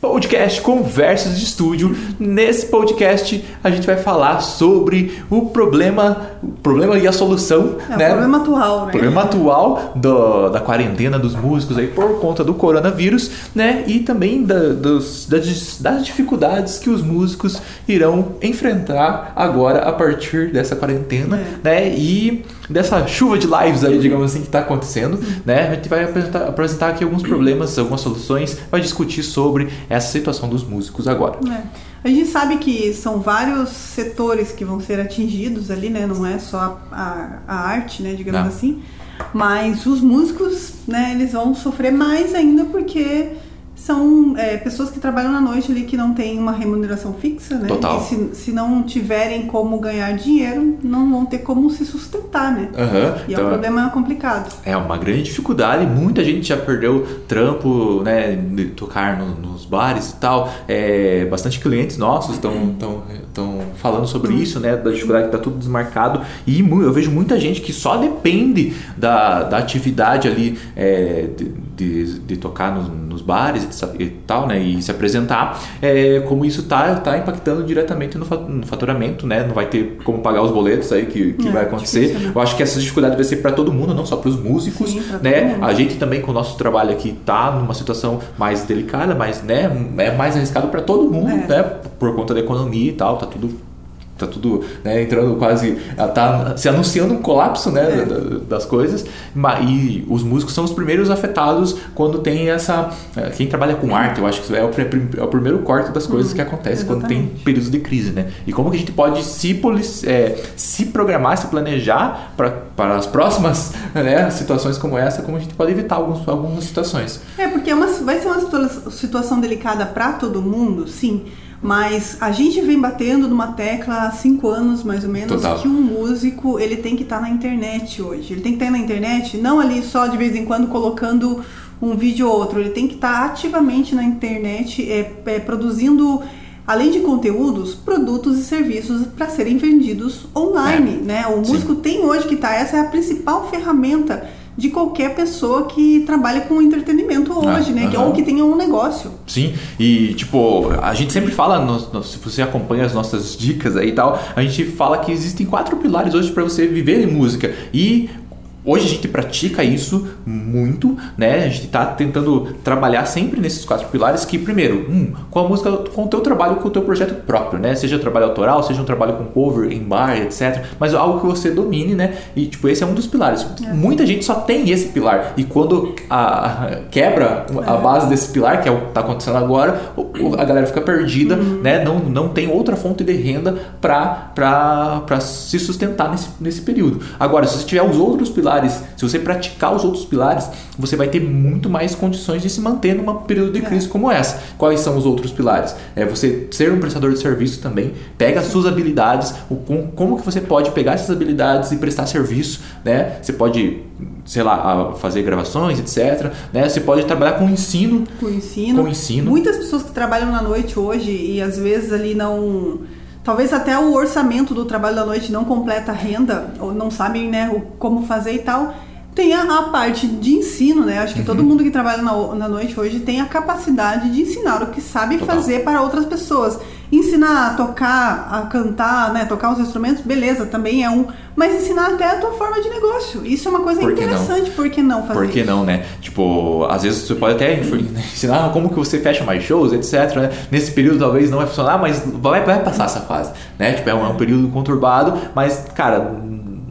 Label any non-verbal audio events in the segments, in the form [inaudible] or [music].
Bo- podcast Conversas de Estúdio. Nesse podcast a gente vai falar sobre o problema, o problema e a solução, É, né? o problema atual, né? problema atual do- da quarentena dos músicos aí por conta do coronavírus, né? E também da- dos- das, das dificuldades que os músicos irão enfrentar agora a partir dessa quarentena, É. né? E dessa chuva de lives aí, digamos assim, que está acontecendo, né? A gente vai apresentar, apresentar aqui alguns problemas, algumas soluções, vai discutir sobre essa situação dos músicos agora. É. A gente sabe que são vários setores que vão ser atingidos ali, né? Não é só a, a arte, né? Digamos Não. assim. Mas os músicos, né? Eles vão sofrer mais ainda porque são é, pessoas que trabalham na noite ali que não têm uma remuneração fixa, né? Total. E se, se não tiverem como ganhar dinheiro, não vão ter como se sustentar, né? Aham, E é então- um problema complicado. É uma grande dificuldade, muita gente já perdeu trampo, né, de tocar no- nos bares e tal. É, bastante clientes nossos estão estão falando sobre isso, né, da dificuldade que tá tudo desmarcado. E eu vejo muita gente que só depende da, da atividade ali é, de, de, de tocar nos, nos bares e tal, né, e se apresentar. É, como isso tá, tá impactando diretamente no, fa- no faturamento, né, não vai ter como pagar os boletos aí que, que É, vai acontecer. difícil, né? Eu acho que essa dificuldade vai ser para todo mundo, não só para os músicos, Sim, né? A gente também com o nosso trabalho aqui tá numa situação mais delicada, mas né, é mais arriscado para todo mundo, É. né? Por conta da economia e tal, tá tudo tá tudo né, entrando quase tá se anunciando um colapso né, É. da- da- das coisas e os músicos são os primeiros afetados quando tem essa eh, quem trabalha com arte eu acho que é o, é o primeiro corte das coisas que acontece quando tem Uhum. exatamente. períodos de crise, né? E como que a gente pode se, é, se programar, se planejar para as próximas [laughs] né, situações como essa, como a gente pode evitar alguns, algumas situações. É, porque é uma, vai ser uma situa- situação delicada para todo mundo, sim. Mas a gente vem batendo numa tecla há cinco anos, mais ou menos, Total. que um músico ele tem que estar na internet hoje. Ele tem que estar na internet, não ali só de vez em quando colocando um vídeo ou outro. Ele tem que estar ativamente na internet, é, é, produzindo, além de conteúdos, produtos e serviços para serem vendidos online. Né? O Sim. músico tem hoje que tá. Essa é a principal ferramenta de qualquer pessoa que trabalha com entretenimento hoje, Ah, né? Aham. Ou que tenha um negócio. Sim, e tipo, a gente sempre fala, no- no- se você acompanha as nossas dicas aí e tal, a gente fala que existem quatro pilares hoje para você viver em música. E hoje a gente pratica isso muito, né? A gente tá tentando trabalhar sempre nesses quatro pilares que, primeiro, um, com a música, com o teu trabalho, com o teu projeto próprio, né? Seja trabalho autoral, seja um trabalho com cover, em bar, etc. Mas algo que você domine, né? E, tipo, esse é um dos pilares. Muita gente só tem esse pilar. E quando a, quebra a base desse pilar, que é o que tá acontecendo agora, a galera fica perdida, né? Não, não tem outra fonte de renda para se sustentar nesse, nesse período. Agora, se você tiver os outros pilares, se você praticar os outros pilares, você vai ter muito mais condições de se manter num período de crise como essa. Quais são os outros pilares? É você ser um prestador de serviço também, pega as suas habilidades, o, com, como que você pode pegar essas habilidades e prestar serviço, né? Você pode, sei lá, fazer gravações, etc. Né? Você pode trabalhar com ensino, Com ensino. Com o ensino. Muitas pessoas que trabalham na noite hoje e às vezes ali não. Talvez até o orçamento do trabalho da noite não completa a renda, ou não sabem né, o, como fazer e tal. Tem a, a parte de ensino, né? Acho que Uhum. todo mundo que trabalha na, na noite hoje tem a capacidade de ensinar o que sabe Total. fazer para outras pessoas. Ensinar a tocar, a cantar, né? Tocar os instrumentos, beleza, também é um. Mas ensinar até a tua forma de negócio. Isso é uma coisa Por que não? interessante, por que não fazer Por que não, né? Tipo, às vezes você pode até [laughs] ensinar como que você fecha mais shows, etc. né? Nesse período talvez não vai funcionar, mas vai, vai passar essa fase, né? Tipo, é um, é um período conturbado, mas, cara,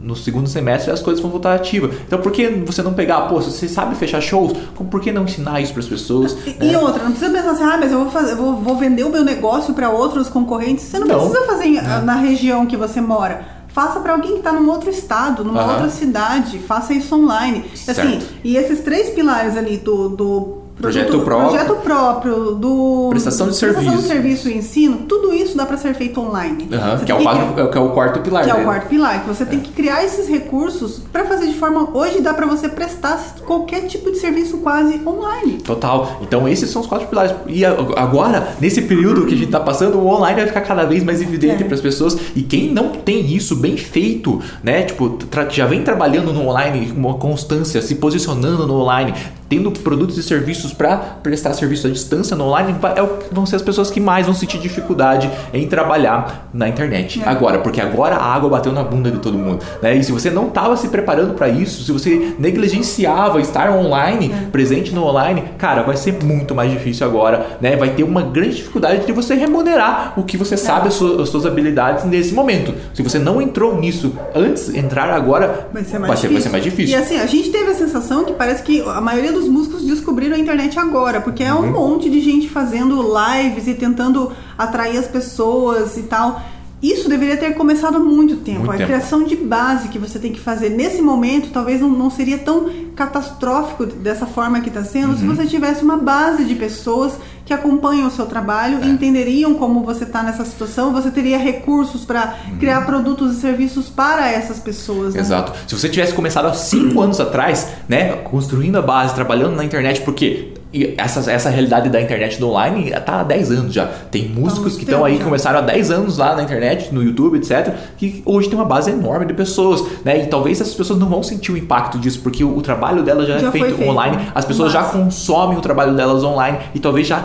no segundo semestre as coisas vão voltar ativa. Então, por que você não pegar, pô, se você sabe fechar shows, por que não ensinar isso para as pessoas? E, né? e outra, não precisa pensar assim, ah, mas eu vou, fazer, vou, vou vender o meu negócio para outros concorrentes. Você não, Não. precisa fazer em- na região que você mora. Faça para alguém que está num outro estado, numa Aham. outra cidade. Faça isso online. Certo. Assim, e esses três pilares ali do, do Projeto produto- próprio. projeto próprio, do Prestação de prestação serviço. de serviço e ensino, tudo isso dá para ser feito online. Você que, é o quadro- que é o quarto pilar. que é o quarto pilar, que você tem que criar esses recursos para fazer de forma. Hoje dá para você prestar qualquer tipo de serviço quase online. Total. Então esses são os quatro pilares. E agora, nesse período que a gente tá passando, o online vai ficar cada vez mais evidente É. para as pessoas. E quem não tem isso bem feito, né? Tipo, já vem trabalhando no online com uma constância, se posicionando no online, tendo produtos e serviços para prestar serviço à distância no online, é vão ser as pessoas que mais vão sentir dificuldade em trabalhar na internet. É. Agora, porque agora a água bateu na bunda de todo mundo. Né? E se você não estava se preparando para isso, se você negligenciava estar online, é. presente no online, cara, vai ser muito mais difícil agora. Né? Vai ter uma grande dificuldade de você remunerar o que você é. sabe, as suas, as suas, habilidades nesse momento. Se você não entrou nisso antes, entrar agora, vai ser mais, vai ser, vai ser mais difícil. E assim, a gente teve a sensação que parece que a maioria dos músicos descobriram a internet agora, porque é um uhum. monte de gente fazendo lives e tentando atrair as pessoas e tal. Isso deveria ter começado há muito tempo. Muito a tempo. criação de base que você tem que fazer nesse momento talvez não, não seria tão catastrófico dessa forma que está sendo uhum. se você tivesse uma base de pessoas que acompanham o seu trabalho é. e entenderiam como você está nessa situação. Você teria recursos para uhum. criar produtos e serviços para essas pessoas. Né? Exato. Se você tivesse começado há cinco anos atrás, né, construindo a base, trabalhando na internet, porque e essa, essa realidade da internet do online está há 10 anos já. Tem músicos que estão aí, já. começaram há 10 anos lá na internet, no YouTube, etc., que hoje tem uma base enorme de pessoas, né? E talvez essas pessoas não vão sentir o impacto disso, porque o, o trabalho delas já, é já é feito, feito, online, né? as pessoas já consomem o trabalho delas online e talvez já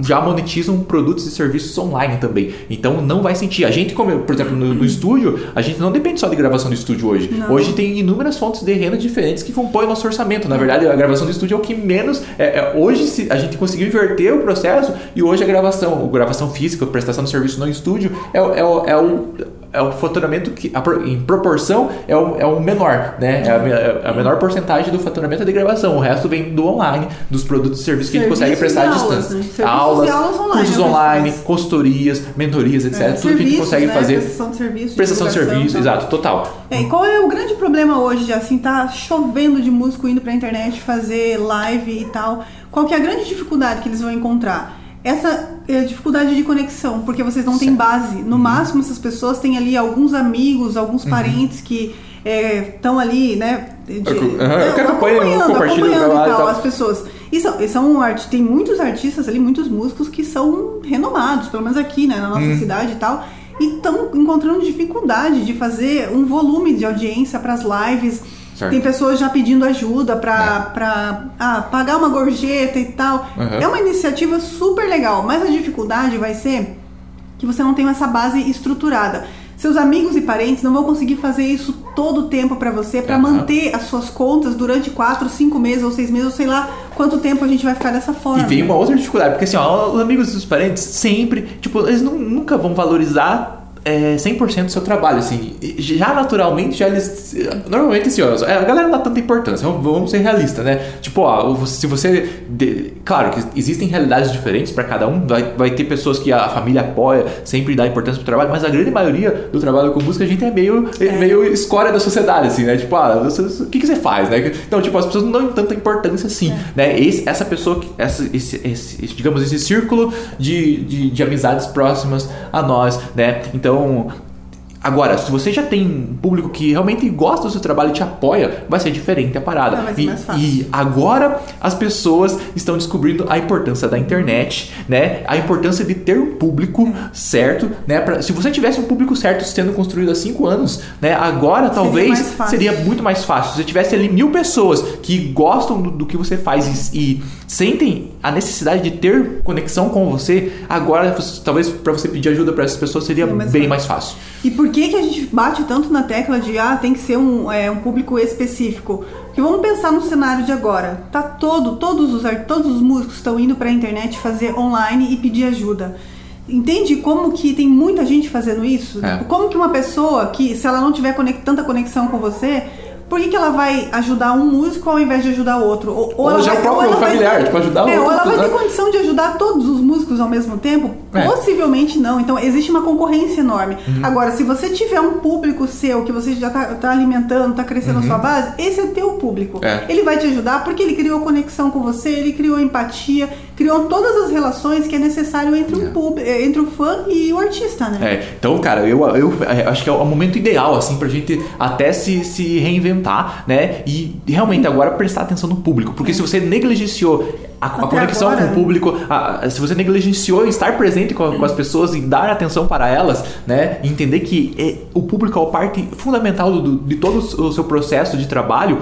já monetizam produtos e serviços online também. Então não vai sentir. A gente, como por exemplo, no, no estúdio, a gente não depende só de gravação do estúdio hoje. Não. Hoje tem inúmeras fontes de renda diferentes que compõem o nosso orçamento. Na verdade, a gravação do estúdio é o que menos. É, é, hoje a gente conseguiu inverter o processo e hoje a gravação, a gravação física, a prestação de serviço no estúdio é, é, é o é o faturamento que, em proporção, é o, é o menor, né? É a, é a menor porcentagem do faturamento é de gravação. O resto vem do online, dos produtos e serviços que a gente consegue prestar à distância. Né? Aulas, aulas online, cursos online, consultorias, mentorias, etc. É, tudo que a gente consegue né? fazer. Prestação de serviço. Prestação de serviço, exato, total. É, e qual é o grande problema hoje, de, assim, tá chovendo de músico indo pra internet fazer live e tal? Qual que é a grande dificuldade que eles vão encontrar? Essa é dificuldade de conexão, porque vocês não têm base. No uhum. máximo, essas pessoas têm ali alguns amigos, alguns uhum. parentes que estão é, ali, né? De, uhum. é, acompanhando, acompanhando e tal, as pessoas. E são, e são tem muitos artistas ali, muitos músicos que são renomados, pelo menos aqui, né, na nossa uhum. cidade e tal, e estão encontrando dificuldade de fazer um volume de audiência para as lives Certo. Tem pessoas já pedindo ajuda para é. ah, pagar uma gorjeta e tal. Uhum. É uma iniciativa super legal, mas a dificuldade vai ser que você não tem essa base estruturada. Seus amigos e parentes não vão conseguir fazer isso todo o tempo para você, para uhum. manter as suas contas durante 4, 5 meses ou 6 meses, ou sei lá quanto tempo a gente vai ficar dessa forma. E tem uma outra dificuldade, porque assim, ó, os amigos e os parentes sempre, tipo, eles não, nunca vão valorizar é, 100% do seu trabalho, assim, já naturalmente, já eles, normalmente assim, ó, a galera não dá tanta importância, vamos, ser realistas, né, tipo, ó, se você, de, claro que existem realidades diferentes para cada um, vai, vai ter pessoas que a família apoia, sempre dá importância pro trabalho, mas a grande maioria do trabalho com música, a gente é meio, é. meio escória da sociedade, assim, né, tipo, ah, você, o que, que você faz, né, então, tipo, as pessoas não dão tanta importância assim, é. né, esse, essa pessoa, essa, esse, esse, digamos, esse círculo de, de, de amizades próximas a nós, né, então então, Agora, se você já tem um público que realmente gosta do seu trabalho e te apoia, vai ser diferente a parada. Ser e, mais fácil. e agora as pessoas estão descobrindo a importância da internet, né? A importância de ter um público certo, né? Pra, se você tivesse um público certo sendo construído há cinco anos, né? Agora talvez seria, muito mais fácil. Se você tivesse ali mil pessoas que gostam do, do que você faz e, e, sentem a necessidade de ter conexão com você, agora talvez para você pedir ajuda para essas pessoas seria mais bem fácil. mais fácil. E por que, que a gente bate tanto na tecla de ah, tem que ser um, é, um público específico? Porque vamos pensar no cenário de agora. Tá todo, todos os, todos os músicos estão indo para a internet fazer online e pedir ajuda. Entende como que tem muita gente fazendo isso? É. Como que uma pessoa que, se ela não tiver tanta conexão com você, por que, que ela vai ajudar um músico ao invés de ajudar outro? Ou, ou, ou já vai, o próprio familiar, ter, tipo, ajudar é, outro. Ou ela vai ter condição de ajudar todos os músicos ao mesmo tempo? É. Possivelmente não. Então, existe uma concorrência enorme. Uhum. Agora, se você tiver um público seu, que você já está tá alimentando, está crescendo uhum. a sua base, esse é teu público. É. Ele vai te ajudar porque ele criou conexão com você, ele criou empatia, criou todas as relações que é necessário entre, um é. público, entre o fã e o artista, né? É. Então, cara, eu, eu acho que é o momento ideal, assim, pra gente até se, se reinventar né? E realmente agora prestar atenção no público, porque se você negligenciou a, a conexão agora. com o público, a, se você negligenciou estar presente com, com, as pessoas e dar atenção para elas, né? Entender que é, o público é a parte fundamental do, de todo o seu processo de trabalho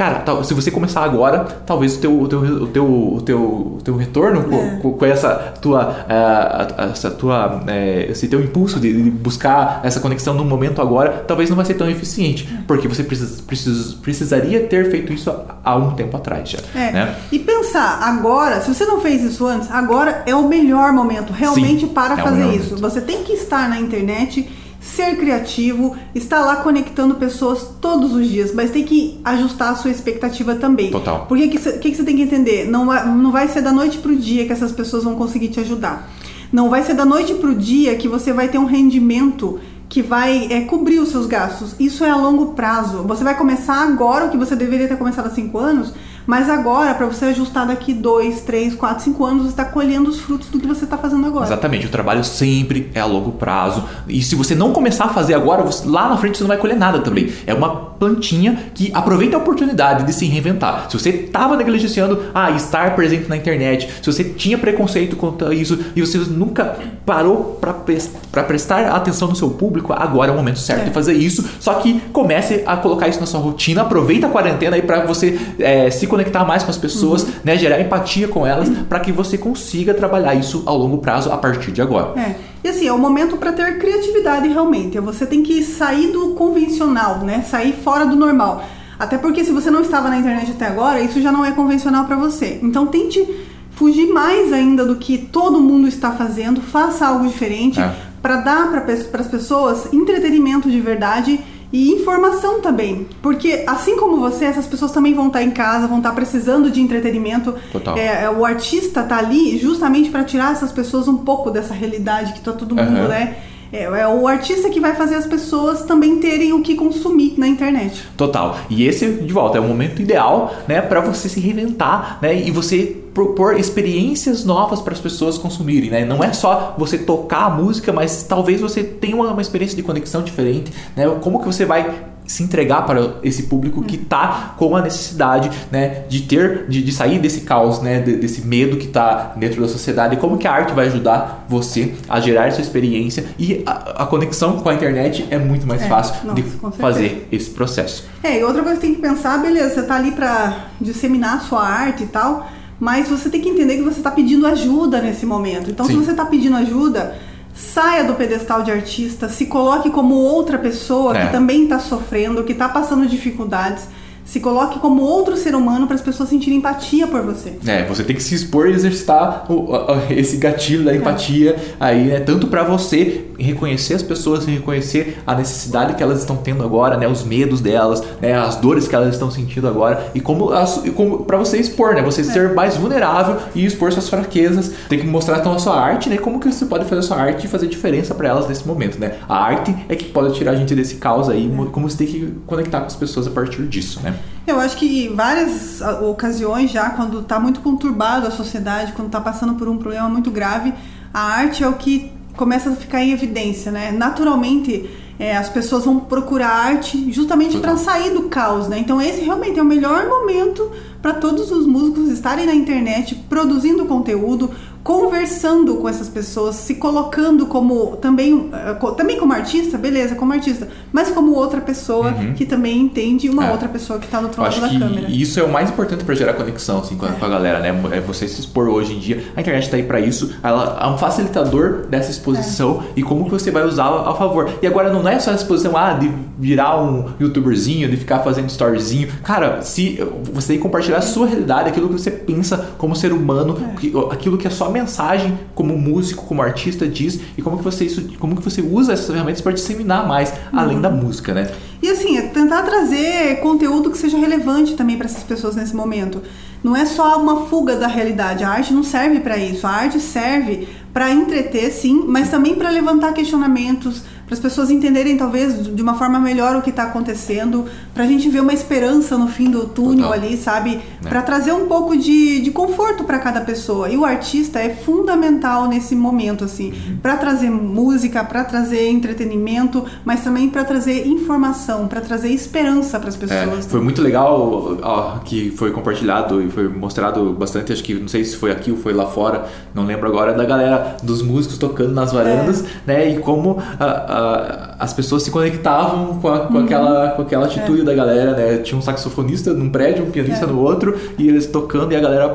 cara, se você começar agora, talvez o teu, o teu, o teu, o teu, o teu retorno é. com, com, essa tua, uh, essa tua, uh, esse teu impulso de, de, buscar essa conexão no momento agora, talvez não vai ser tão eficiente, porque você precisa, precisa, precisaria ter feito isso há um tempo atrás já. É. Né? E pensar agora, se você não fez isso antes, agora é o melhor momento realmente Sim, para é fazer isso. Momento. Você tem que estar na internet ser criativo, estar lá conectando pessoas todos os dias, mas tem que ajustar a sua expectativa também. Total. Porque o que, que, que, você tem que entender? Não, não vai ser da noite pro dia que essas pessoas vão conseguir te ajudar. Não vai ser da noite pro dia que você vai ter um rendimento que vai é, cobrir os seus gastos. Isso é a longo prazo. Você vai começar agora o que você deveria ter começado há cinco anos, mas agora, para você ajustar daqui 2, 3, 4, 5 anos, você está colhendo os frutos do que você está fazendo agora. Exatamente. O trabalho sempre é a longo prazo. E se você não começar a fazer agora, você, lá na frente você não vai colher nada também. É uma plantinha que aproveita a oportunidade de se reinventar. Se você estava negligenciando ah, estar presente na internet, se você tinha preconceito contra isso e você nunca parou para prestar atenção no seu público, agora é o momento certo é. de fazer isso. Só que comece a colocar isso na sua rotina, aproveita a quarentena aí para você é, se conectar conectar mais com as pessoas, uhum. né, gerar empatia com elas, uhum. para que você consiga trabalhar isso ao longo prazo a partir de agora. É. E assim, é o momento para ter criatividade realmente. Você tem que sair do convencional, né? Sair fora do normal. Até porque se você não estava na internet até agora, isso já não é convencional para você. Então tente fugir mais ainda do que todo mundo está fazendo, faça algo diferente é. para dar para as pessoas entretenimento de verdade e informação também. Porque assim como você, essas pessoas também vão estar em casa, vão estar precisando de entretenimento. Total. É, é o artista tá ali justamente para tirar essas pessoas um pouco dessa realidade que tá todo mundo, uhum. né? É, é, o artista que vai fazer as pessoas também terem o que consumir na internet. Total. E esse, de volta, é o momento ideal, né, para você se reinventar, né, e você propor experiências novas para as pessoas consumirem, né? Não é só você tocar a música, mas talvez você tenha uma, uma experiência de conexão diferente, né? Como que você vai se entregar para esse público que está com a necessidade né, de ter, de, de sair desse caos, né, desse medo que está dentro da sociedade. E como que a arte vai ajudar você a gerar essa experiência e a, a conexão com a internet é muito mais é, fácil nossa, de fazer esse processo. É, e outra coisa que tem que pensar, beleza, você está ali para disseminar a sua arte e tal, mas você tem que entender que você está pedindo ajuda nesse momento. Então, Sim. se você está pedindo ajuda saia do pedestal de artista, se coloque como outra pessoa é. que também está sofrendo, que está passando dificuldades se coloque como outro ser humano para as pessoas sentirem empatia por você. É, você tem que se expor e exercitar o, esse gatilho da empatia é. aí, né? Tanto para você reconhecer as pessoas, reconhecer a necessidade que elas estão tendo agora, né? Os medos delas, né? As dores que elas estão sentindo agora e como, como para você expor, né? Você é. ser mais vulnerável e expor suas fraquezas. Tem que mostrar então a sua arte, né? Como que você pode fazer a sua arte e fazer diferença para elas nesse momento, né? A arte é que pode tirar a gente desse caos aí, é. como você tem que conectar com as pessoas a partir disso, né? Eu acho que em várias ocasiões já, quando está muito conturbado a sociedade, quando está passando por um problema muito grave, a arte é o que começa a ficar em evidência, né? Naturalmente, é, as pessoas vão procurar arte justamente para sair do caos, né? Então esse realmente é o melhor momento para todos os músicos estarem na internet produzindo conteúdo, conversando com essas pessoas, se colocando como também, eh, também como artista, beleza, como artista, mas como outra pessoa uhum. que também entende uma é. outra pessoa que está no outro lado da câmera. Isso é o mais importante para gerar conexão assim, com, a, é. a galera, né? É você se expor hoje em dia. A internet está aí para isso. Ela é um facilitador dessa exposição é. e como que você vai usá-la a favor. E agora não é só a exposição ah, de virar um youtuberzinho, de ficar fazendo storyzinho. Cara, se você tem que compartilhar a sua realidade, aquilo que você pensa como ser humano, é. aquilo que é só mensagem como músico, como artista diz e como que você isso, como que você usa essas ferramentas para disseminar mais uhum. além da música, né? E assim, é tentar trazer conteúdo que seja relevante também para essas pessoas nesse momento. Não é só uma fuga da realidade. A arte não serve para isso. A arte serve para entreter, sim, mas também para levantar questionamentos, para as pessoas entenderem talvez de uma forma melhor o que está acontecendo, para a gente ver uma esperança no fim do túnel Total. ali, sabe? É. Para trazer um pouco de, de conforto para cada pessoa. E o artista é fundamental nesse momento, assim, uhum. para trazer música, para trazer entretenimento, mas também para trazer informação, para trazer esperança para as é, pessoas. É, foi muito legal ó, que foi compartilhado e foi mostrado bastante, acho que não sei se foi aqui ou foi lá fora, não lembro agora, da galera dos músicos tocando nas varandas, é. né? E como a, a- as pessoas se conectavam com, a- com aquela, com aquela atitude da galera, né? Tinha um saxofonista num prédio, um pianista É. no outro, e eles tocando e a galera,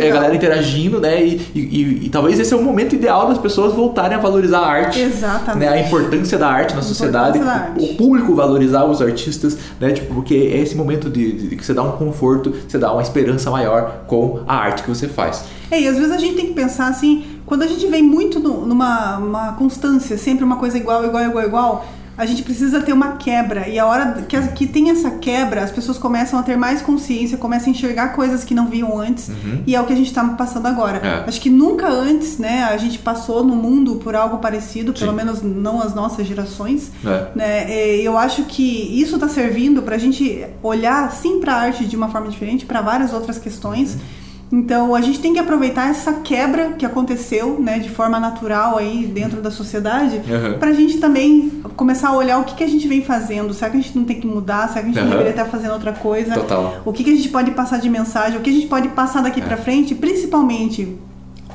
é a, galera interagindo, né? E, e- e- e talvez esse é o momento ideal das pessoas voltarem a valorizar a arte. Exatamente. Né? A importância da arte na sociedade, arte. o público valorizar os artistas, né? Tipo, porque é esse momento de, de que você dá um conforto, você dá uma esperança maior com a arte que você faz. É, e às vezes a gente tem que pensar assim, quando a gente vem muito no- numa uma constância, sempre uma coisa igual, igual, igual, igual, a gente precisa ter uma quebra. E a hora que, que tem essa quebra, as pessoas começam a ter mais consciência, começam a enxergar coisas que não viam antes. E é o que a gente está passando agora. É. Acho que nunca antes, né, a gente passou no mundo por algo parecido, pelo Sim. menos não as nossas gerações. É. Né? É, Eu acho que isso está servindo para a gente olhar sim para a arte de uma forma diferente, para várias outras questões. Então a gente tem que aproveitar essa quebra que aconteceu, né, de forma natural aí dentro da sociedade, Uhum. para a gente também começar a olhar o que, que a gente vem fazendo. Será que a gente não tem que mudar? Será que a gente Uhum. deveria estar fazendo outra coisa? Total. O que, que a gente pode passar de mensagem? O que a gente pode passar daqui É. para frente? Principalmente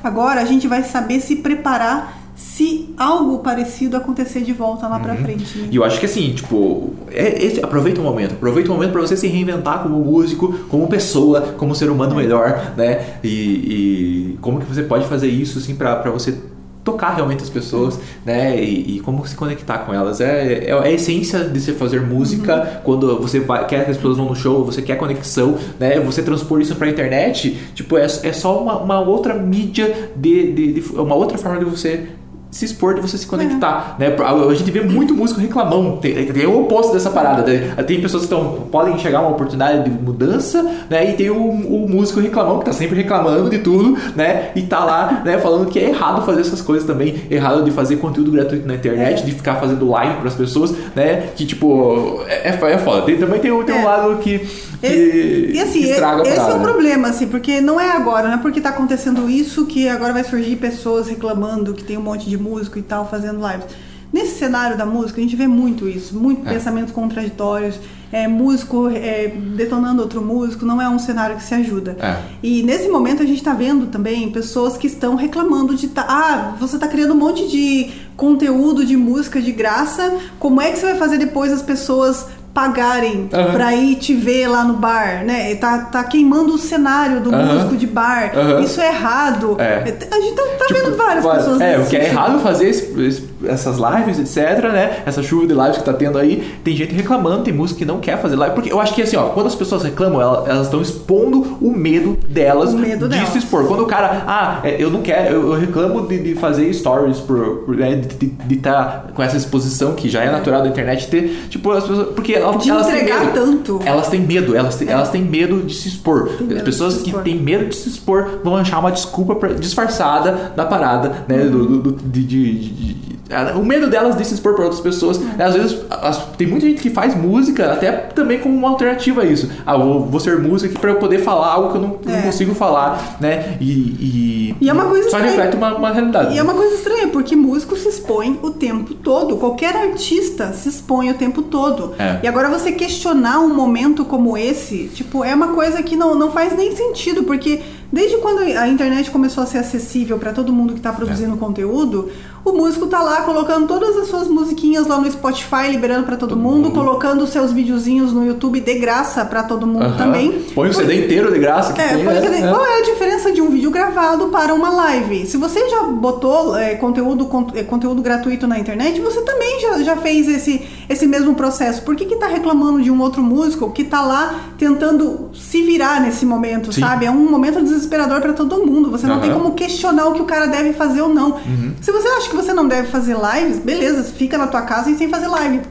agora a gente vai saber se preparar se algo parecido acontecer de volta lá pra frente. né? E eu acho que assim, tipo, é, esse- aproveita o momento, aproveita o momento para você se reinventar como músico, como pessoa, como ser humano melhor, né? E, e como que você pode fazer isso assim para você tocar realmente as pessoas, né? E, e como se conectar com elas. É, é a essência de você fazer música quando você vai, quer que as pessoas vão no show, você quer conexão, né? Você transpor isso pra internet, tipo, é, é só uma, uma outra mídia de, de, de- uma outra forma de você se expor, de você se conectar, né? A gente vê muito músico reclamão, tem, tem o oposto dessa parada, né? tem pessoas que tão, podem enxergar uma oportunidade de mudança, né? E tem o, o músico reclamão que tá sempre reclamando de tudo, né? E tá lá, né? Falando que é errado fazer essas coisas também, errado de fazer conteúdo gratuito na internet, de ficar fazendo live pras pessoas, né? Que tipo, é, é é foda. Tem, também tem, tem um É. lado que, que, E, e assim, estraga esse é o problema, assim, porque não é agora, não é porque tá acontecendo isso que agora vai surgir pessoas reclamando que tem um monte de músico e tal fazendo lives. Nesse cenário da música, a gente vê muito isso, muito É. pensamentos contraditórios, é, músico é, detonando outro músico, não é um cenário que se ajuda. É. E nesse momento a gente tá vendo também pessoas que estão reclamando de tá, ah, você tá criando um monte de conteúdo de música de graça, como é que você vai fazer depois as pessoas pagarem Aham. pra ir te ver lá no bar, né? Tá, tá queimando o cenário do Aham. músico de bar. Aham. Isso é errado. É. A gente tá, tá vendo várias Tipo, pessoas É, o que é errado fazer esse- esse- essas lives, etc, né? Essa chuva de lives que tá tendo aí, tem gente reclamando, tem música que não quer fazer live. Porque eu acho que assim, ó, quando as pessoas reclamam, ela- elas estão expondo o medo delas O medo de delas. se expor. Quando o cara, ah, é, eu não quero, eu, reclamo de, de fazer stories por, por, né, de estar com essa exposição que já é natural da internet ter, tipo, as pessoas. Porque elas, De elas têm entregar medo. tanto. Elas têm medo, elas têm, elas têm medo de se expor. As pessoas que têm medo de se expor vão achar uma desculpa pra- disfarçada da parada, né? Do, do- do- de, de- de- o medo delas de se expor para outras pessoas. né, Às vezes as- tem muita gente que faz música até também como uma alternativa a isso. Ah, vou, vou ser músico aqui para eu poder falar algo que eu não, não É. consigo falar, né? E, e, E é uma coisa só estranha. reflete uma, uma realidade. E é uma coisa estranha, porque músico se expõe o tempo todo. Qualquer artista se expõe o tempo todo. É. E agora você questionar um momento como esse, tipo, é uma coisa que não, não faz nem sentido, porque desde quando a internet começou a ser acessível para todo mundo que tá produzindo É. conteúdo, o músico tá lá colocando todas as suas musiquinhas lá no Spotify, liberando para todo, Todo mundo, mundo. colocando os seus videozinhos no YouTube de graça para todo mundo Aham. também. Põe o CD inteiro de graça que É, tem, né? É. qual é a diferença de um vídeo gravado para uma live? Se você já botou é, conteúdo, con- é, conteúdo gratuito na internet, você também já, já fez esse, esse mesmo processo. Por que, que tá reclamando de um outro músico que tá lá tentando se virar nesse momento, Sim. sabe? É um momento desesperador para todo mundo. Você não tem Aham. como questionar o que o cara deve fazer ou não. Uhum. Se você acha que você não deve fazer lives, beleza, fica na tua casa e sem fazer live.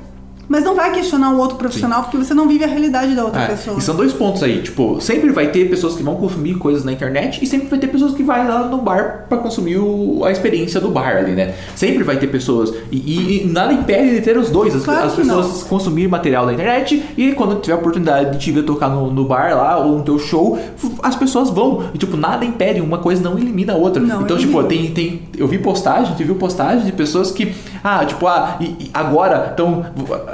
Mas não vai questionar um outro profissional porque você não vive a realidade da outra É, pessoa. E são dois pontos aí, tipo, sempre vai ter pessoas que vão consumir coisas na internet e sempre vai ter pessoas que vai lá no bar pra consumir o- a experiência do bar ali, né? Sempre vai ter pessoas e, e- nada impede de ter os dois, as, Claro as pessoas consumirem material da internet e quando tiver a oportunidade de te ver tocar no, no bar lá ou no teu show, as pessoas vão e tipo nada impede, uma coisa não elimina a outra. Não então elimina. tipo tem, tem eu vi postagem, tu viu postagem de pessoas que ah tipo ah e, e agora então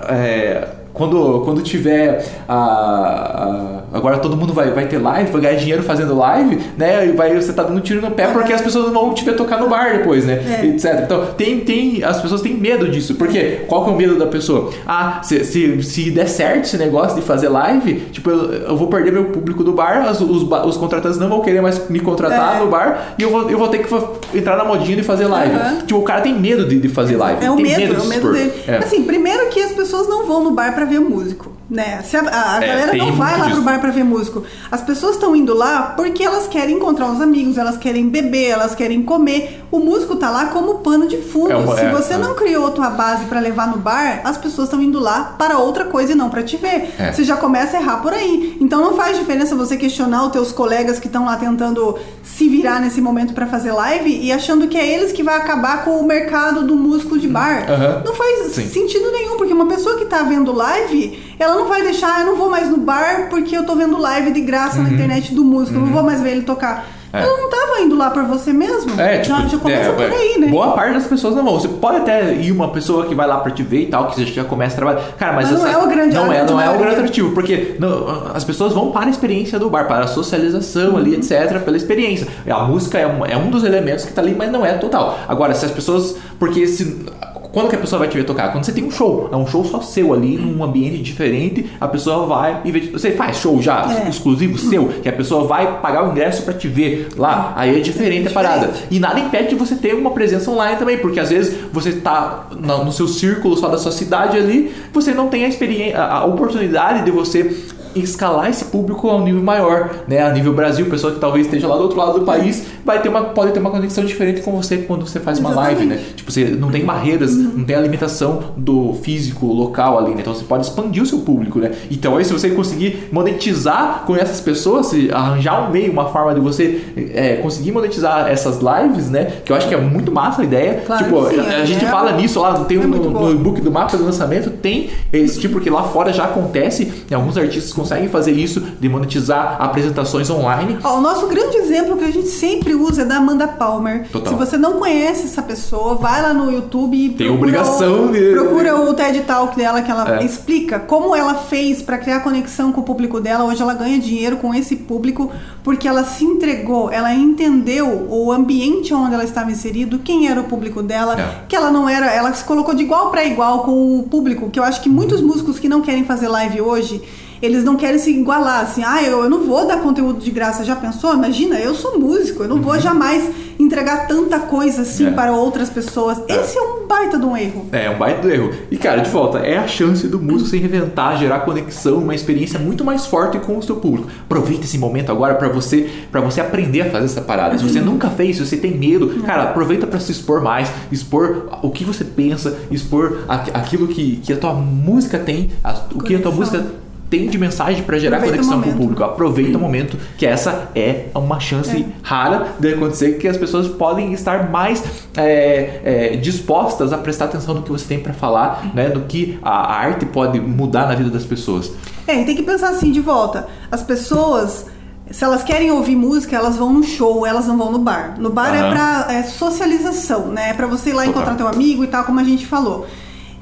é, quando, quando tiver a, a- agora todo mundo vai, vai ter live, vai ganhar dinheiro fazendo live, né? E vai, você tá dando tiro no pé porque as pessoas não vão te ver tocar no bar depois, né? É. Etc. Então, tem, tem, as pessoas têm medo disso. Porque qual que é o medo da pessoa? Ah, se, se, se der certo esse negócio de fazer live, tipo, eu, eu vou perder meu público do bar, as- os, os contratantes não vão querer mais me contratar É. no bar e eu vou, eu vou ter que entrar na modinha de fazer live. Aham. Tipo, o cara tem medo de, de fazer live. É o tem medo, medo é o medo dele. É. Assim, primeiro que as pessoas não vão no bar pra ver músico, né? Se a, a- a É, galera não vai lá pro bar pra ver músico. As pessoas estão indo lá porque elas querem encontrar os amigos, elas querem beber, elas querem comer. O músico tá lá como pano de fundo. É Se é, você é. não criou tua base pra levar no bar, as pessoas estão indo lá para outra coisa e não pra te ver. É. Você já começa a errar por aí. Então não faz diferença você questionar os teus colegas que estão lá tentando se virar nesse momento pra fazer live e achando que é eles que vai acabar com o mercado do músico de bar. Aham. Não faz Sim. sentido nenhum, porque uma pessoa que tá vendo live, ela não vai deixar, ah, eu não vou mais no bar porque eu tô vendo live de graça na internet do músico, eu não vou mais ver ele tocar. Uhum. É. Ela não tava indo lá por você mesmo. É, tipo, já, já começa é, por aí, né? Boa parte das pessoas não vão. Você pode até ir uma pessoa que vai lá pra te ver e tal, que você já começa a trabalhar. Cara, mas, Mas não essa- é o grande- não é, não é o grande atrativo, porque não, as pessoas vão para a experiência do bar, para a socialização ali, etc, pela experiência. A música é um, é um dos elementos que tá ali, mas não é total. Agora, se as pessoas, porque se quando que a pessoa vai te ver tocar? Quando você tem um show. É um show só seu ali, num ambiente diferente. A pessoa vai e vê. Você faz show já É. exclusivo seu, que a pessoa vai pagar o ingresso pra te ver lá. Aí é diferente a diferente. parada. E nada impede de você ter uma presença online também, porque às vezes você tá no, seu círculo só da sua cidade ali, você não tem a experiência, a oportunidade de você escalar esse público a um nível maior, né? A nível Brasil, pessoa que talvez esteja lá do outro lado do país, vai ter uma pode ter uma conexão diferente com você quando você faz uma live, né? Tipo, você não tem barreiras, não tem a limitação do físico local ali, né? Então você pode expandir o seu público, né? Então aí se você conseguir monetizar com essas pessoas, se arranjar um meio, uma forma de você é, conseguir monetizar essas lives, né? Que eu acho que é muito massa a ideia. Claro tipo, sim, a, é- gente fala nisso lá, tem é um, no, e-book do mapa do lançamento, tem esse tipo, porque lá fora já acontece, e alguns artistas conseguem fazer isso, de monetizar apresentações online. Ó, o nosso grande exemplo que a gente sempre usa é da Amanda Palmer. Total. Se você não conhece essa pessoa, vai lá no YouTube e Tem procura obrigação o, de- procura o TED Talk dela que ela É. explica como ela fez pra criar conexão com o público dela. Hoje ela ganha dinheiro com esse público porque ela se entregou, ela entendeu o ambiente onde ela estava inserido, quem era o público dela, É. que ela não era, ela se colocou de igual para igual com o público, que eu acho que muitos músicos que não querem fazer live hoje, eles não querem se igualar, assim, ah, eu, eu não vou dar conteúdo de graça, já pensou? Imagina, eu sou músico, eu não vou jamais entregar tanta coisa assim Uhum. É. para outras pessoas. Esse é um baita de um erro. É, um baita do erro. E cara, de volta, é a chance do músico se reinventar, gerar conexão, uma experiência muito mais forte com o seu público. Aproveita esse momento agora pra você para você aprender a fazer essa parada. Se você Uhum. nunca fez, se você tem medo, cara, aproveita pra se expor mais, expor o que você pensa, expor aqu- aquilo que, que a tua música tem, a- o que a tua música tem de mensagem pra gerar Aproveita conexão com o público. Aproveita o momento, que essa é uma chance É. rara de acontecer, que as pessoas podem estar mais é, é, dispostas a prestar atenção no que você tem pra falar, né? No que a arte pode mudar na vida das pessoas. É, tem que pensar assim de volta. As pessoas, se elas querem ouvir música, elas vão no show, elas não vão no bar. No bar é Aham. pra é socialização, né? É pra você ir lá Total. encontrar teu amigo e tal, como a gente falou.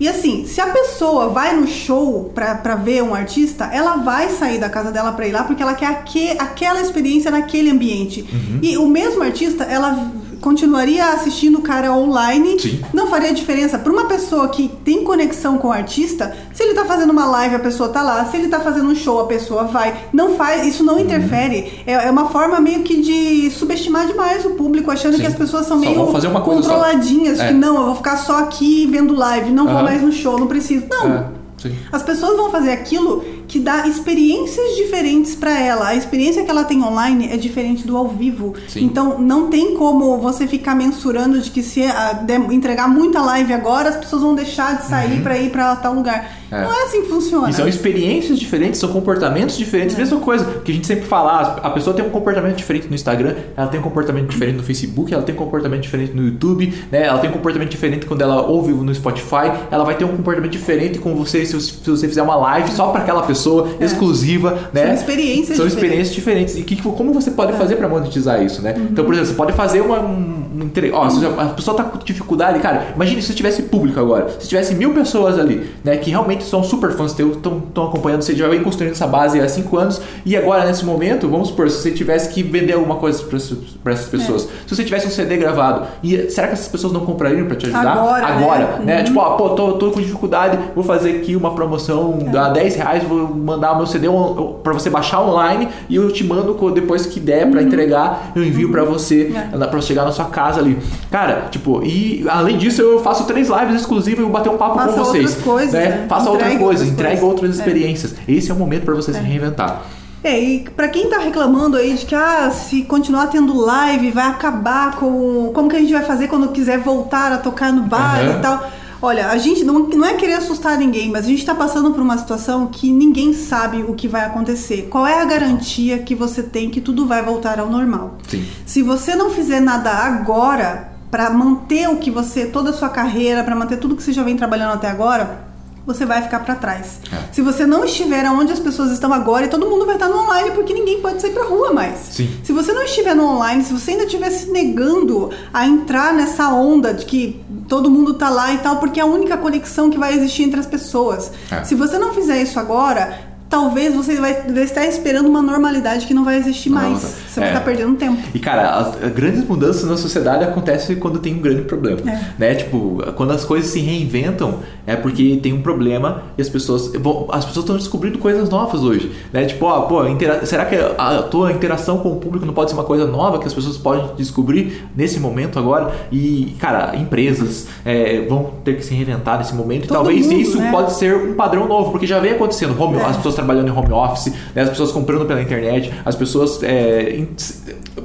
E assim, se a pessoa vai no show pra, pra ver um artista, ela vai sair da casa dela pra ir lá porque ela quer aque, aquela experiência naquele ambiente. Uhum. E o mesmo artista, ela continuaria assistindo o cara online. Sim. Não faria diferença para uma pessoa que tem conexão com o artista. Se ele tá fazendo uma live, a pessoa tá lá. Se ele tá fazendo um show, a pessoa vai. Não faz, isso Uhum. não interfere. É, é uma forma meio que de subestimar demais o público, achando Sim. que as pessoas são Só meio fazer uma coisa só. controladinhas, É. que não, eu vou ficar só aqui vendo live, não vou Aham. mais no show, não preciso. Não. É. As pessoas vão fazer aquilo que dá experiências diferentes pra ela. A experiência que ela tem online é diferente do ao vivo. Sim. Então não tem como você ficar mensurando de que se ah, der- entregar muita live agora, as pessoas vão deixar de sair pra ir pra tal lugar. Uhum. É. Não é assim que funciona. E são experiências diferentes, são comportamentos diferentes. Mesma coisa que a gente sempre fala, a pessoa tem um comportamento diferente no Instagram, ela tem um comportamento diferente no Facebook, ela tem um comportamento diferente no YouTube, né? Ela tem um comportamento diferente quando ela ouve no Spotify, ela vai ter um comportamento diferente com você- se você fizer uma live só para aquela pessoa exclusiva, né? São experiências São diferentes. experiências diferentes. E que, como você pode fazer para monetizar isso, né? Então, por exemplo, você pode fazer uma, um- ó, se a pessoa tá com dificuldade, cara, imagine se tivesse público agora, se tivesse mil pessoas ali, né, que realmente são super fãs teus, estão acompanhando, você já vem construindo essa base há cinco anos, e agora nesse momento, vamos supor, se você tivesse que vender alguma coisa para essas pessoas, se você tivesse um CD gravado, e será que essas pessoas não comprariam para te ajudar? Agora, né? Agora, né? Uhum. Tipo, ó, pô, tô, tô com dificuldade, vou fazer aqui uma promoção, dá 10 reais, vou mandar o meu CD pra você baixar online e eu te mando depois que der Uhum. pra entregar, eu envio pra você, É. pra chegar na sua casa ali. Cara, tipo, e além disso eu faço três lives exclusivas e vou bater um papo com vocês. outras coisas, né? né? Faça outra coisa, outras entregue outras É. experiências. Esse é o momento pra você se reinventar. É, e pra quem tá reclamando aí de que ah, se continuar tendo live vai acabar com. Como que a gente vai fazer quando quiser voltar a tocar no bar Aham. e tal? Olha, a gente não, não é querer assustar ninguém, mas a gente tá passando por uma situação que ninguém sabe o que vai acontecer. Qual é a garantia que você tem que tudo vai voltar ao normal? Sim. Se você não fizer nada agora pra manter o que você, toda a sua carreira, pra manter tudo que você já vem trabalhando até agora, você vai ficar pra trás. É. Se você não estiver onde as pessoas estão agora, e todo mundo vai estar no online porque ninguém pode sair pra rua mais. Sim. Se você não estiver no online, se você ainda estiver se negando a entrar nessa onda de que todo mundo tá lá e tal, porque é a única conexão que vai existir entre as pessoas. É. Se você não fizer isso agora, talvez você vai, vai estar esperando uma normalidade que não vai existir mais. Você vai É. estar perdendo tempo. E cara, as as grandes mudanças na sociedade acontecem quando tem um grande problema, É. né? Tipo, quando as coisas se reinventam é porque tem um problema e as pessoas vão- as pessoas estão descobrindo coisas novas hoje, né? Tipo, ó, pô, intera- será que a tua interação com o público não pode ser uma coisa nova que as pessoas podem descobrir nesse momento agora? E cara, empresas é, vão ter que se reinventar nesse momento. e Todo talvez mundo, isso né? pode ser um padrão novo, porque já vem acontecendo. Home, É. As pessoas trabalhando em home office, né? as pessoas comprando pela internet, as pessoas é,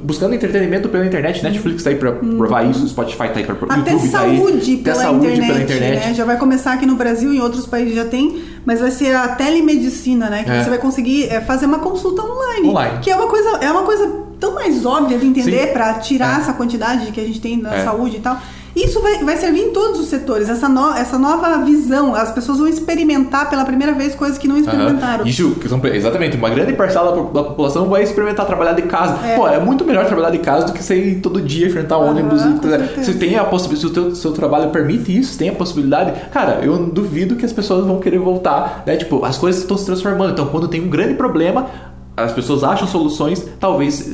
buscando entretenimento pela internet. Netflix tá aí pra provar isso, Spotify tá aí pra provar, Uhum. Até YouTube tá aí. saúde, Até pela, saúde internet, pela internet. né? Já vai começar aqui no Brasil, em outros países já tem, mas vai ser a telemedicina, né? Que É. você vai conseguir é, fazer uma consulta online. Online. Que é uma coisa, é uma coisa tão mais óbvia de entender pra tirar É. essa quantidade que a gente tem na É. saúde e tal. Isso vai, vai servir em todos os setores, essa, no- essa nova visão. As pessoas vão experimentar pela primeira vez coisas que não experimentaram. Aham. Isso, que são- exatamente, uma grande parcela da, po- da população vai experimentar trabalhar de casa. É. Pô, é muito melhor trabalhar de casa do que sair todo dia enfrentar Aham, ônibus. e- se tem a possibilidade, se o seu trabalho permite isso, se tem a possibilidade, cara, eu duvido que as pessoas vão querer voltar, né? Tipo, as coisas estão se transformando. Então, quando tem um grande problema, as pessoas acham soluções, talvez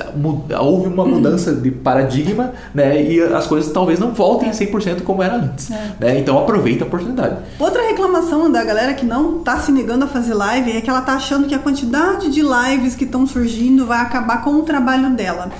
houve uma mudança de paradigma, né? E as coisas talvez não voltem a 100% como era antes, É. né? Então aproveita a oportunidade. Outra reclamação da galera que não tá se negando a fazer live é que ela tá achando que a quantidade de lives que estão surgindo vai acabar com o trabalho dela.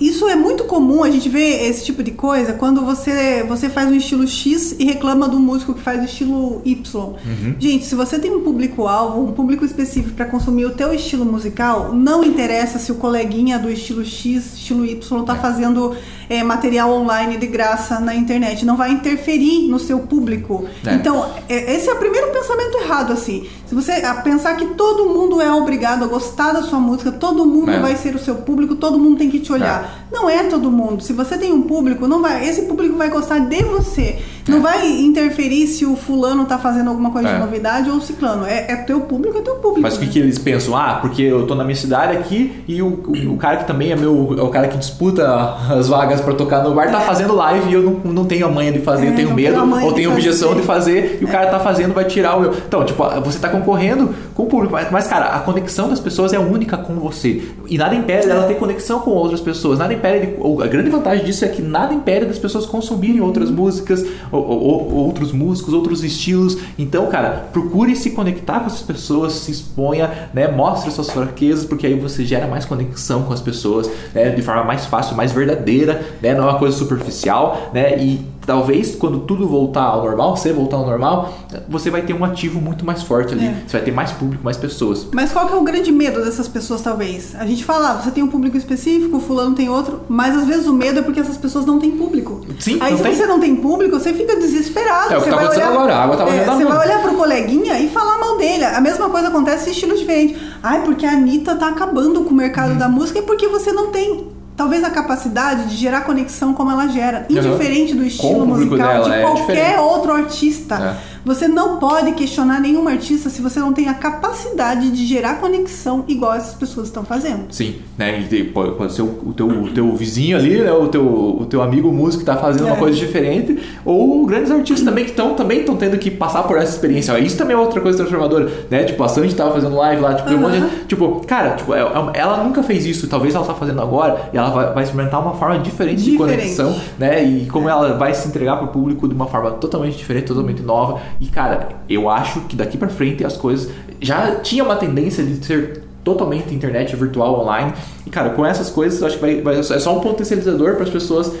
Isso é muito comum, a gente vê esse tipo de coisa quando você, você faz um estilo X e reclama do músico que faz o estilo Y. Gente, se você tem um público-alvo, um público específico para consumir o teu estilo musical, não interessa se o coleguinha do estilo X, estilo Y tá fazendo é, material online de graça na internet. Não vai interferir no seu público. É. Então, é- esse é o primeiro pensamento errado, assim. Se você a pensar que todo mundo é obrigado a gostar da sua música, todo mundo É. vai ser o seu público, todo mundo tem que te olhar. Não é todo mundo. Se você tem um público, não vai, esse público vai gostar de você. Não vai interferir se o fulano tá fazendo alguma coisa É. de novidade ou o ciclano. É, é teu público, é teu público. Mas o que, que eles pensam? Ah, porque eu tô na minha cidade aqui e o, o, o cara que também é meu. É o cara que disputa as vagas pra tocar no bar tá fazendo live e eu não, não tenho a manha de fazer, É, eu tenho medo, tenho ou de tenho objeção fazer. de fazer e o cara tá fazendo, vai tirar o meu. Então, tipo, você tá concorrendo com o público, mas, mas, cara, a conexão das pessoas é única com você. E nada impede dela ter conexão com outras pessoas. Nada impede. De- ou a grande vantagem disso é que nada impede das pessoas consumirem outras músicas, ou- ou outros músicos, outros estilos. Então, cara, procure se conectar com essas pessoas, se exponha, né? Mostre suas fraquezas, porque aí você gera mais conexão com as pessoas, né? De forma mais fácil, mais verdadeira, né? Não é uma coisa superficial, né? E talvez quando tudo voltar ao normal, você voltar ao normal, você vai ter um ativo muito mais forte ali. É. Você vai ter mais público, mais pessoas. Mas qual que é o grande medo dessas pessoas, talvez? A gente fala, ah, você tem um público específico, o fulano tem outro, mas às vezes o medo é porque essas pessoas não têm público. Sim, Aí se tem. você não tem público, você fica desesperado. É o que você tá vai acontecendo olhar, agora, a água tá é, Você vai olhar pro coleguinha e falar mal dele. A mesma coisa acontece em estilos diferentes. Ai, porque a Anitta tá acabando com o mercado Uhum. da música e porque você não tem... Talvez a capacidade de gerar conexão como ela gera, indiferente do estilo musical dela, de é qualquer diferente. outro artista. É. Você não pode questionar nenhum artista se você não tem a capacidade de gerar conexão igual essas pessoas estão fazendo. Sim, né? E pode, ser o, teu, o teu vizinho ali, né? O teu, o teu amigo músico que tá fazendo é. uma coisa diferente, ou grandes artistas também que estão também estão tendo que passar por essa experiência. Isso também é outra coisa transformadora, né? Tipo, a Sandy tava fazendo live lá, tipo, uhum. um monte de, tipo, cara, tipo, é, é, ela nunca fez isso, talvez ela tá fazendo agora e ela vai, vai experimentar uma forma diferente, diferente, de conexão, né? E como ela vai se entregar pro público de uma forma totalmente diferente, totalmente nova. E cara, eu acho que daqui para frente as coisas já tinha uma tendência de ser totalmente internet virtual online. E cara, com essas coisas, eu acho que vai, vai é só um potencializador para as pessoas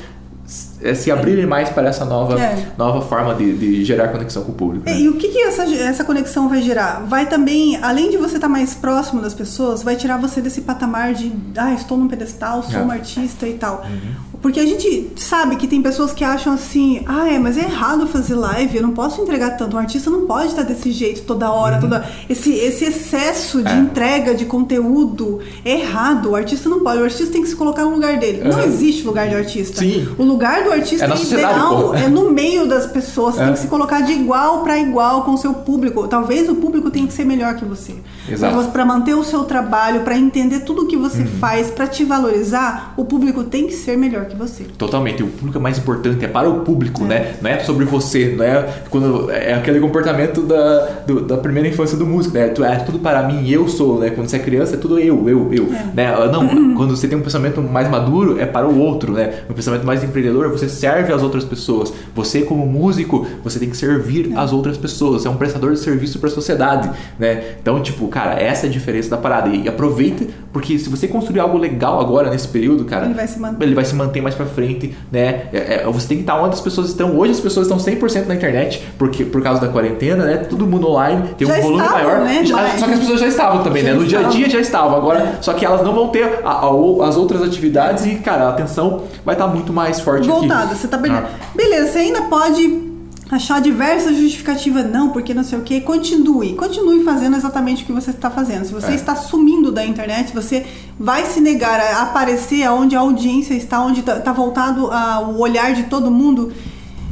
é, se abrirem mais para essa nova, é. nova forma de, de, gerar conexão com o público. Né? E o que, que essa, essa conexão vai gerar? Vai também, além de você estar mais próximo das pessoas, vai tirar você desse patamar de, ah, estou num pedestal, sou é. um artista e tal. Uhum. Porque a gente sabe que tem pessoas que acham assim, ah, é, mas é errado fazer live, eu não posso entregar tanto. Um artista não pode estar desse jeito toda hora, uhum. toda esse, esse excesso de é. entrega de conteúdo é errado. O artista não pode, o artista tem que se colocar no lugar dele. Uhum. Não existe lugar de artista. Sim. O lugar do artista é, ideal é no meio das pessoas, é. tem que se colocar de igual para igual com o seu público. Talvez o público tenha que ser melhor que você. Exato. Para manter o seu trabalho, para entender tudo o que você uhum. faz, para te valorizar, o público tem que ser melhor que que você. Totalmente. O público é mais importante, é para o público, é. né? Não é sobre você, não é quando é aquele comportamento da, do, da primeira infância do músico, né? É tudo para mim, eu sou, né? Quando você é criança é tudo eu, eu, eu, é. né? Não, uhum. [laughs] quando você tem um pensamento mais maduro é para o outro, né? Um pensamento mais empreendedor, você serve às outras pessoas. Você como músico, você tem que servir é. às outras pessoas. É um prestador de serviço para a sociedade, né? Então, tipo, cara, essa é a diferença da parada. E aproveita, porque se você construir algo legal agora nesse período, cara, ele vai se manter, ele vai se manter mais para frente, né? É, é, você tem que estar onde as pessoas estão. Hoje as pessoas estão 100% na internet, porque por causa da quarentena, né? Todo mundo online, tem já um volume estavam, maior. Né? Já, só que as pessoas já estavam também, já né? No estavam. dia a dia já estavam. Agora, é. só que elas não vão ter a, a, as outras atividades e, cara, a atenção vai estar muito mais forte Voltada, aqui. você tá beleza. Ah. Beleza, você ainda pode achar diversas justificativas, não, porque não sei o que, continue. Continue fazendo exatamente o que você está fazendo. Se você é. está sumindo da internet, você vai se negar a aparecer onde a audiência está, onde está tá voltado o olhar de todo mundo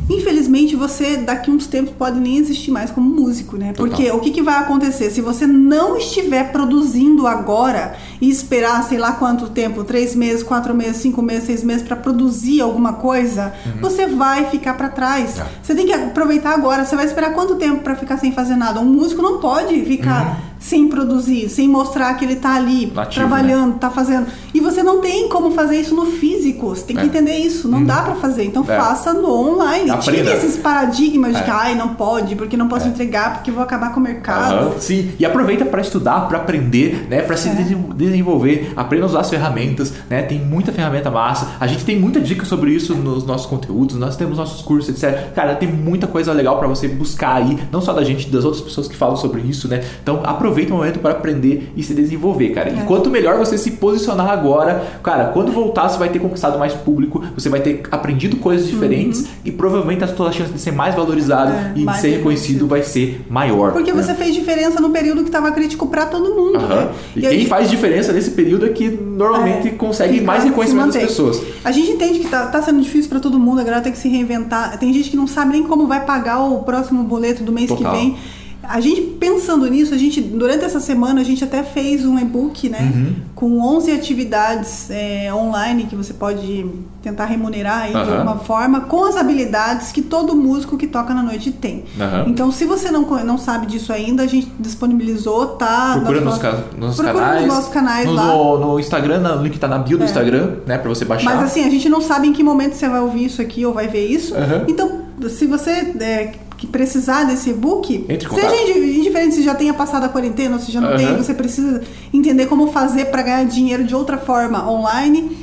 Infelizmente, você daqui uns tempos pode nem existir mais como músico, né? Porque Total. o que, que vai acontecer? Se você não estiver produzindo agora e esperar, sei lá quanto tempo três meses, quatro meses, cinco meses, seis meses para produzir alguma coisa uhum. você vai ficar para trás. É. Você tem que aproveitar agora. Você vai esperar quanto tempo para ficar sem fazer nada? Um músico não pode ficar. Uhum sem produzir, sem mostrar que ele está ali Lativo, né? trabalhando, está né? fazendo. E você não tem como fazer isso no físico. Você tem que é. entender isso. Não hum. dá para fazer. Então é. faça no online. Aprenda. Tire esses paradigmas é. de que ai, não pode, porque não posso é. entregar, porque vou acabar com o mercado. Uhum. Sim. E aproveita para estudar, para aprender, né, para se é. desenvolver. Aprenda a usar as ferramentas, né? Tem muita ferramenta massa. A gente tem muita dica sobre isso nos nossos conteúdos. Nós temos nossos cursos, etc. Cara, tem muita coisa legal para você buscar aí, não só da gente, das outras pessoas que falam sobre isso, né? Então aproveita aproveita o momento para aprender e se desenvolver, cara. É. E quanto melhor você se posicionar agora, cara, quando voltar você vai ter conquistado mais público, você vai ter aprendido coisas diferentes uhum. e provavelmente a sua chance de ser mais valorizado é, e de ser reconhecido vai ser maior. Porque né? você fez diferença no período que estava crítico para todo mundo. Uhum. Né? E, e, quem gente... faz diferença nesse período é que normalmente é, consegue mais reconhecimento das pessoas. A gente entende que tá, tá sendo difícil para todo mundo, a galera tem que se reinventar. Tem gente que não sabe nem como vai pagar o próximo boleto do mês Total. que vem. A gente pensando nisso, a gente durante essa semana a gente até fez um e-book, né, uhum. com 11 atividades é, online que você pode tentar remunerar aí uhum. de alguma forma com as habilidades que todo músico que toca na noite tem. Uhum. Então, se você não, não sabe disso ainda, a gente disponibilizou, tá? Procura nos, nos, procura canais, nos nossos canais no, lá. No, Instagram, o link tá na bio do é. Instagram, né, para você baixar. Mas assim, a gente não sabe em que momento você vai ouvir isso aqui ou vai ver isso. Então, se você é, que precisar desse e-book, seja indiferente se já tenha passado a quarentena ou se já não uhum. tem, você precisa entender como fazer para ganhar dinheiro de outra forma online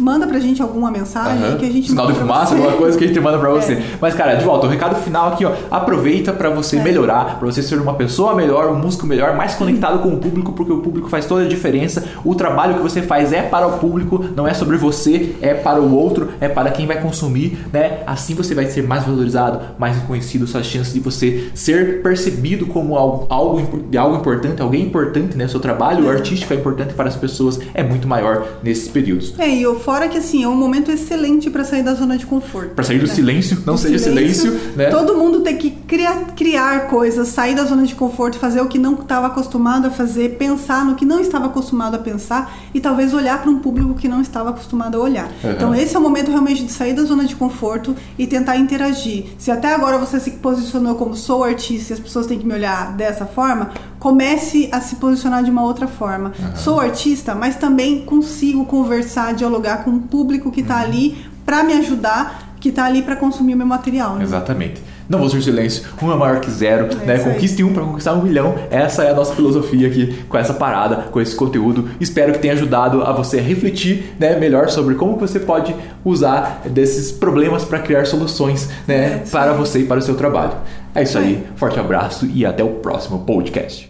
manda pra gente alguma mensagem uhum. que a gente Sinal de fumaça, alguma coisa que a gente manda pra você. É. Mas, cara, de volta, o recado final aqui, ó. Aproveita para você é. melhorar, para você ser uma pessoa melhor, um músico melhor, mais conectado com o público, porque o público faz toda a diferença. O trabalho que você faz é para o público, não é sobre você, é para o outro, é para quem vai consumir, né? Assim você vai ser mais valorizado, mais reconhecido, suas chances de você ser percebido como algo, algo, algo importante, alguém importante, né? Seu trabalho é. artístico é importante para as pessoas, é muito maior nesses períodos. É, e o Fora que assim, é um momento excelente para sair da zona de conforto. Para sair do né? silêncio, não Do seja silêncio, né? Todo mundo tem que criar, criar coisas, sair da zona de conforto, fazer o que não estava acostumado a fazer, pensar no que não estava acostumado a pensar e talvez olhar para um público que não estava acostumado a olhar. Uhum. Então esse é o momento realmente de sair da zona de conforto e tentar interagir. Se até agora você se posicionou como sou artista e as pessoas têm que me olhar dessa forma, comece a se posicionar de uma outra forma. Sou artista, mas também consigo conversar, dialogar com o público que está Uhum. ali para me ajudar, que está ali para consumir o meu material. né? Exatamente. Não vou ser silêncio, um é maior que zero, né? isso aí. Conquiste um para conquistar um milhão. Essa é a nossa filosofia aqui com essa parada, com esse conteúdo. Espero que tenha ajudado a você refletir né, melhor sobre como você pode usar desses problemas para criar soluções né, É, para você e para o seu trabalho. É isso aí. aí. Forte abraço e até o próximo podcast.